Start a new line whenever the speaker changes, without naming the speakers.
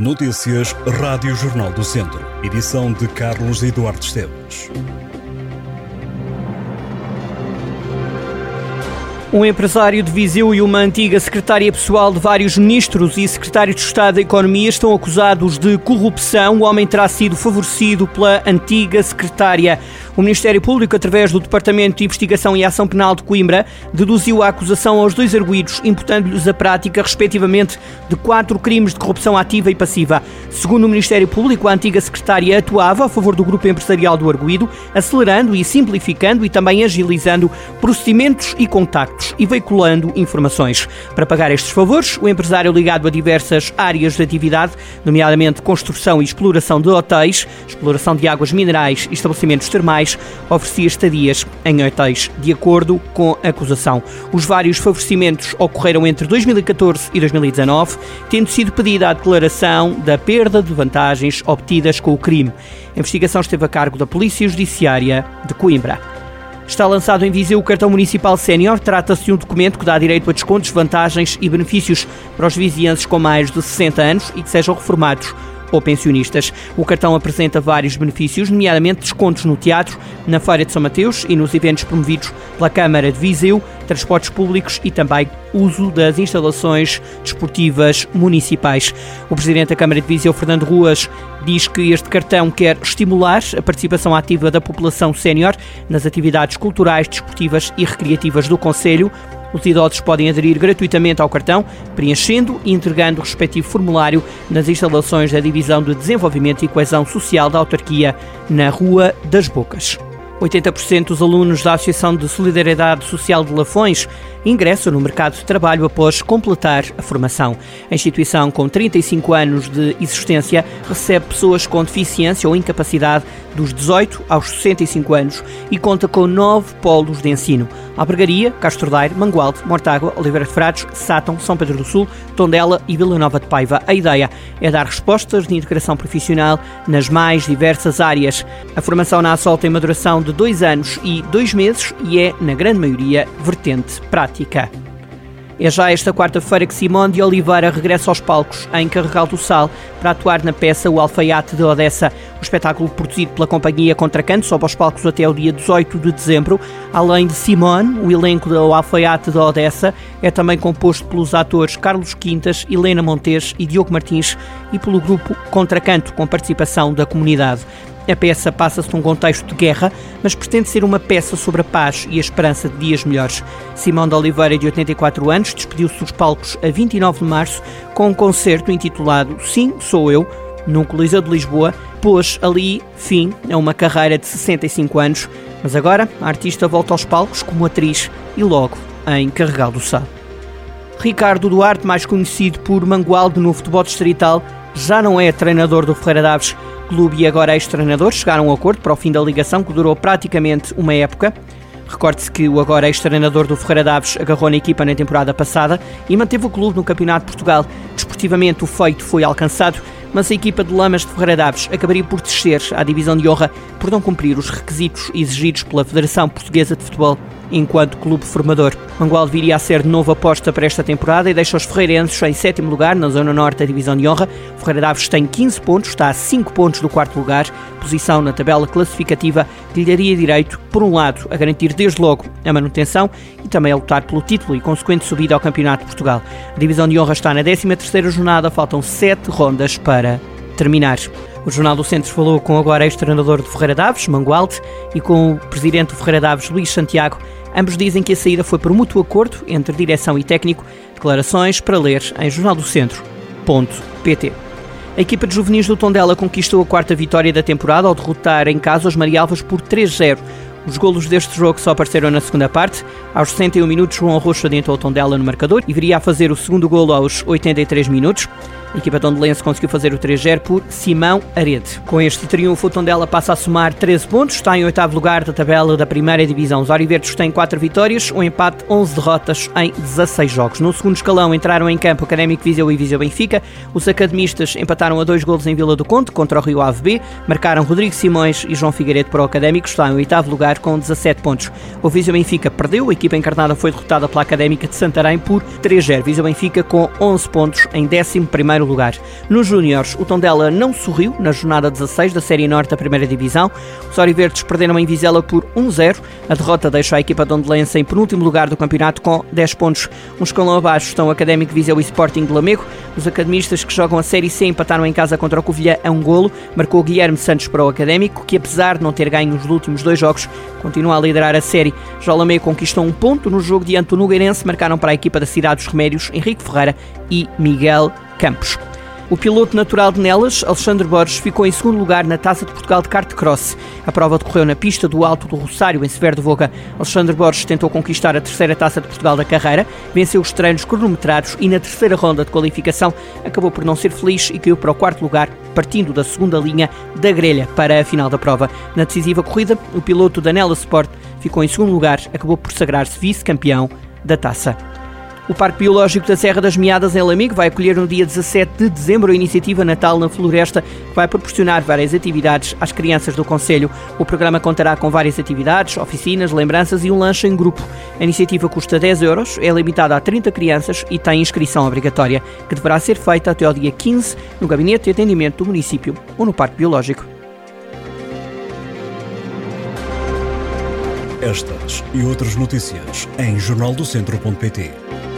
Notícias Rádio Jornal do Centro. Edição de Carlos Eduardo Esteves.
Um empresário de Viseu e uma antiga secretária pessoal de vários ministros e secretários de Estado da Economia estão acusados de corrupção. O homem terá sido favorecido pela antiga secretária. O Ministério Público, através do Departamento de Investigação e Ação Penal de Coimbra, deduziu a acusação aos dois arguídos, imputando-lhes a prática, respectivamente, de quatro crimes de corrupção ativa e passiva. Segundo o Ministério Público, a antiga secretária atuava a favor do grupo empresarial do arguído, acelerando e simplificando e também agilizando procedimentos e contactos e veiculando informações. Para pagar estes favores, o empresário ligado a diversas áreas de atividade, nomeadamente construção e exploração de hotéis, exploração de águas minerais e estabelecimentos termais, oferecia estadias em hotéis, de acordo com a acusação. Os vários favorecimentos ocorreram entre 2014 e 2019, tendo sido pedida a declaração da perda de vantagens obtidas com o crime. A investigação esteve a cargo da Polícia Judiciária de Coimbra. Está lançado em Viseu o cartão municipal sénior. Trata-se de um documento que dá direito a descontos, vantagens e benefícios para os vizienses com mais de 60 anos e que sejam reformados ou pensionistas. O cartão apresenta vários benefícios, nomeadamente descontos no teatro, na Feira de São Mateus e nos eventos promovidos pela Câmara de Viseu, transportes públicos e também uso das instalações desportivas municipais. O Presidente da Câmara de Viseu, Fernando Ruas, diz que este cartão quer estimular a participação ativa da população sénior nas atividades culturais, desportivas e recreativas do Conselho, os idosos podem aderir gratuitamente ao cartão, preenchendo e entregando o respectivo formulário nas instalações da Divisão de Desenvolvimento e Coesão Social da Autarquia, na Rua das Bocas. 80% dos alunos da Associação de Solidariedade Social de Lafões ingressam no mercado de trabalho após completar a formação. A instituição, com 35 anos de existência, recebe pessoas com deficiência ou incapacidade dos 18 aos 65 anos e conta com nove polos de ensino. Albergaria, Castro Daire, Mangualde, Mortágua, Oliveira de Frades, Sátão, São Pedro do Sul, Tondela e Vila Nova de Paiva. A ideia é dar respostas de integração profissional nas mais diversas áreas. A formação na ASOL tem uma duração de dois anos e dois meses e é, na grande maioria, vertente prática. É já esta quarta-feira que Simone de Oliveira regressa aos palcos em Carregal do Sal para atuar na peça O Alfaiate de Odessa. O espetáculo produzido pela companhia Contracanto sobe aos palcos até o dia 18 de dezembro. Além de Simone, o elenco do Alfaiate de Odessa é também composto pelos atores Carlos Quintas, Helena Montes e Diogo Martins e pelo grupo Contracanto, com participação da comunidade. A peça passa-se num contexto de guerra, mas pretende ser uma peça sobre a paz e a esperança de dias melhores. Simão de Oliveira, de 84 anos, despediu-se dos palcos a 29 de março com um concerto intitulado Sim, Sou Eu, no Coliseu de Lisboa, pôs ali fim a uma carreira de 65 anos, mas agora a artista volta aos palcos como atriz e logo em Carregal do Sal. Ricardo Duarte, mais conhecido por Mangualde no futebol distrital, já não é treinador do Ferreira Daves clube e agora ex-treinador chegaram a um acordo para o fim da ligação que durou praticamente uma época. Recorde-se que o agora ex-treinador do Ferreira Daves agarrou na equipa na temporada passada e manteve o clube no Campeonato de Portugal. Desportivamente, o feito foi alcançado, mas a equipa de Lamas de Ferreira Daves acabaria por descer à divisão de honra por não cumprir os requisitos exigidos pela Federação Portuguesa de Futebol enquanto clube formador. Mangualde viria a ser de novo aposta para esta temporada e deixa os ferreirenses em sétimo lugar na Zona Norte da Divisão de Honra. Ferreira Daves tem 15 pontos, está a 5 pontos do quarto lugar, posição na tabela classificativa que lhe daria direito, por um lado, a garantir desde logo a manutenção e também a lutar pelo título e consequente subida ao Campeonato de Portugal. A Divisão de Honra está na 13ª jornada, faltam 7 rondas para terminar. O Jornal do Centro falou com agora ex-treinador de Ferreira Daves, Mangualde, e com o presidente do Ferreira Daves, Luís Santiago, Ambos dizem que a saída foi por mútuo acordo entre direção e técnico. Declarações para ler em jornaldocentro.pt. A equipa de juvenis do Tondela conquistou a quarta vitória da temporada ao derrotar em casa os Marialvas por 3-0. Os golos deste jogo só apareceram na segunda parte. Aos 61 minutos, João Rocha adiantou o Tondela no marcador e viria a fazer o segundo golo aos 83 minutos. A equipa tondelense conseguiu fazer o 3-0 por Simão Arede. Com este triunfo, o Tondela passa a somar 13 pontos, está em oitavo lugar da tabela da primeira divisão. Os Oriverdes têm 4 vitórias, um empate, 11 derrotas em 16 jogos. No segundo escalão entraram em campo Académico Viseu e Viseu Benfica. Os academistas empataram a dois golos em Vila do Conde contra o Rio Ave B. Marcaram Rodrigo Simões e João Figueiredo para o Académico, está em oitavo lugar lugar com 17 pontos. O Viseu Benfica perdeu, a equipa encarnada foi derrotada pela Académica de Santarém por 3-0. Viseu Benfica com 11 pontos em 11 lugar. Nos Júniores, o Tondela não sorriu na jornada 16 da Série Norte da Primeira Divisão. Os Oriverdes perderam em Vizela por 1-0. A derrota deixa a equipa de Ondelense em penúltimo lugar do campeonato com 10 pontos. Um escalão abaixo estão o Académico Viseu e Sporting de Lamego. Os academistas que jogam a Série C empataram em casa contra o Covilhã a um golo. Marcou Guilherme Santos para o Académico, que apesar de não ter ganho os últimos dois jogos, continua a liderar a série. Lamego conquistou um ponto no jogo diante do Nogueirense, marcaram para a equipa da Cidade dos Remédios Henrique Ferreira e Miguel Campos. O piloto natural de Nelas, Alexandre Borges, ficou em segundo lugar na Taça de Portugal de Kart Cross. A prova decorreu na pista do Alto do Rosário, em Severo de Voga. Alexandre Borges tentou conquistar a terceira Taça de Portugal da carreira, venceu os treinos cronometrados e na terceira ronda de qualificação acabou por não ser feliz e caiu para o quarto lugar, partindo da segunda linha da grelha para a final da prova. Na decisiva corrida, o piloto da Nela Sport ficou em segundo lugar, acabou por sagrar-se vice-campeão da taça. O Parque Biológico da Serra das Meadas, em Lamigo, vai acolher no dia 17 de dezembro a iniciativa Natal na Floresta, que vai proporcionar várias atividades às crianças do Conselho. O programa contará com várias atividades, oficinas, lembranças e um lanche em grupo. A iniciativa custa 10 euros, é limitada a 30 crianças e tem inscrição obrigatória, que deverá ser feita até ao dia 15 no Gabinete de Atendimento do município ou no Parque Biológico.
Estas e outras notícias em jornaldocentro.pt.